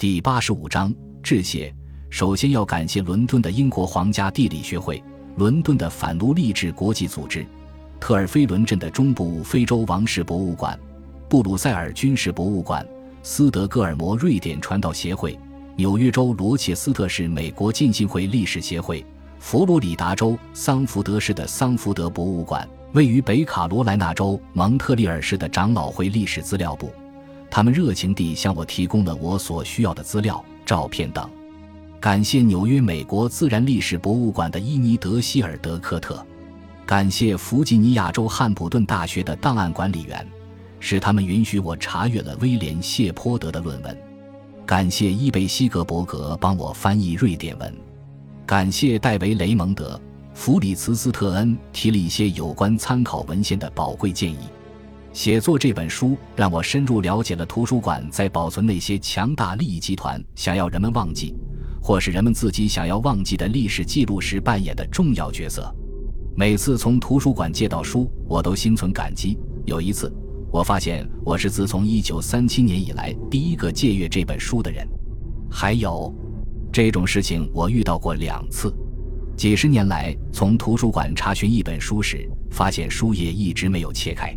第八十五章致谢。首先要感谢伦敦的英国皇家地理学会、伦敦的反奴隶制国际组织、特尔菲伦镇的中部非洲王室博物馆、布鲁塞尔军事博物馆、斯德哥尔摩瑞典传道协会、纽约州罗切斯特市美国浸信会历史协会、佛罗里达州桑福德市的桑福德博物馆、位于北卡罗来纳州蒙特利尔市的长老会历史资料部，他们热情地向我提供了我所需要的资料、照片等。感谢纽约美国自然历史博物馆的伊尼德希尔德科特，感谢弗吉尼亚州汉普顿大学的档案管理员，使他们允许我查阅了威廉谢泼德的论文。感谢伊贝西格伯格帮我翻译瑞典文。感谢戴维雷蒙德弗里茨斯特恩提了一些有关参考文献的宝贵建议。写作这本书让我深入了解了图书馆在保存那些强大利益集团想要人们忘记。或是人们自己想要忘记的历史记录时扮演的重要角色。每次从图书馆借到书，我都心存感激。有一次，我发现我是自从1937年以来第一个借阅这本书的人。还有，这种事情我遇到过两次。几十年来，从图书馆查询一本书时，发现书页一直没有切开。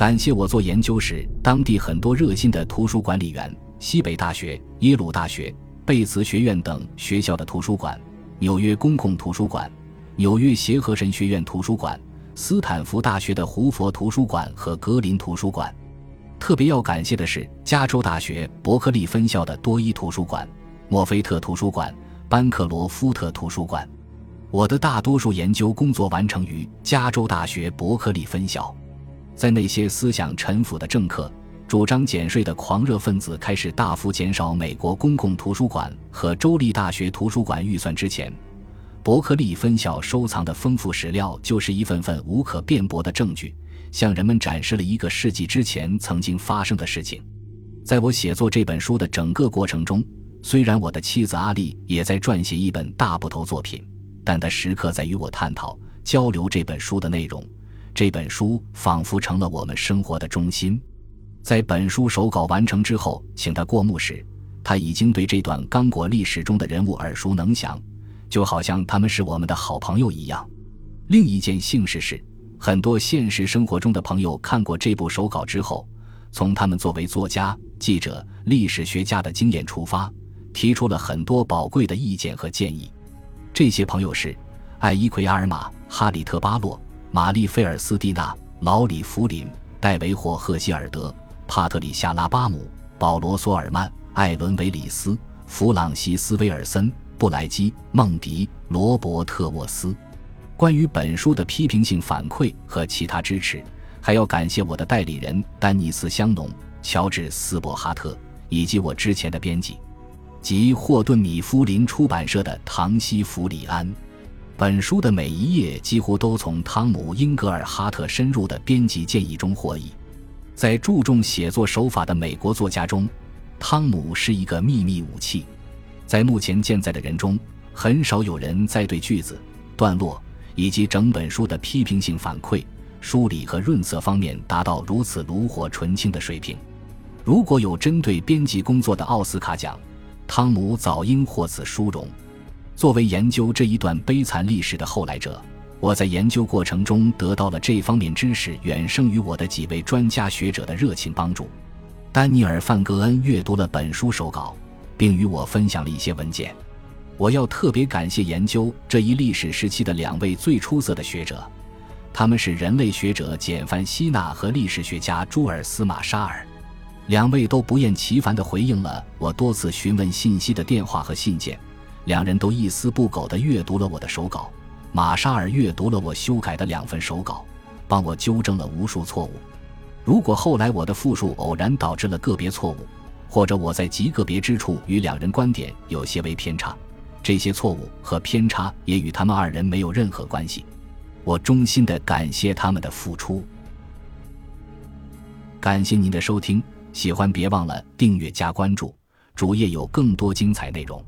感谢我做研究时当地很多热心的图书管理员，西北大学、耶鲁大学。贝茨学院等学校的图书馆，纽约公共图书馆、纽约协和神学院图书馆、斯坦福大学的胡佛图书馆和格林图书馆。特别要感谢的是，加州大学伯克利分校的多伊图书馆、墨菲特图书馆、班克罗夫特图书馆。我的大多数研究工作完成于加州大学伯克利分校，在那些思想陈腐的政客。主张减税的狂热分子开始大幅减少美国公共图书馆和州立大学图书馆预算之前，伯克利分校收藏的丰富史料就是一份份无可辩驳的证据，向人们展示了一个世纪之前曾经发生的事情。在我写作这本书的整个过程中，虽然我的妻子阿丽也在撰写一本大部头作品，但她时刻在与我探讨、交流这本书的内容。这本书仿佛成了我们生活的中心。在本书手稿完成之后，请他过目时，他已经对这段刚果历史中的人物耳熟能详，就好像他们是我们的好朋友一样。另一件幸事是，很多现实生活中的朋友看过这部手稿之后，从他们作为作家、记者、历史学家的经验出发，提出了很多宝贵的意见和建议。这些朋友是艾伊奎阿尔玛、哈里特巴洛、玛丽菲尔斯蒂娜、劳里弗林、戴维霍赫希尔德。帕特里夏·拉巴姆、保罗·索尔曼、艾伦·维里斯、弗朗西斯·威尔森、布莱基、孟迪、罗伯特·沃斯。关于本书的批评性反馈和其他支持，还要感谢我的代理人丹尼斯·香农、乔治·斯伯哈特以及我之前的编辑，及霍顿·米夫林出版社的唐西·弗里安。本书的每一页几乎都从汤姆·英格尔哈特深入的编辑建议中获益。在注重写作手法的美国作家中，汤姆是一个秘密武器。在目前健在的人中，很少有人在对句子、段落以及整本书的批评性反馈、梳理和润色方面达到如此炉火纯青的水平。如果有针对编辑工作的奥斯卡奖，汤姆早应获此殊荣。作为研究这一段悲惨历史的后来者。我在研究过程中得到了这方面知识远胜于我的几位专家学者的热情帮助。丹尼尔·范格恩阅读了本书手稿，并与我分享了一些文件。我要特别感谢研究这一历史时期的两位最出色的学者，他们是人类学者简·凡希纳和历史学家朱尔斯·马沙尔。两位都不厌其烦地回应了我多次询问信息的电话和信件，两人都一丝不苟地阅读了我的手稿。马沙尔阅读了我修改的两份手稿，帮我纠正了无数错误。如果后来我的复述偶然导致了个别错误，或者我在极个别之处与两人观点有些微偏差，这些错误和偏差也与他们二人没有任何关系。我衷心的感谢他们的付出。感谢您的收听，喜欢别忘了订阅加关注，主页有更多精彩内容。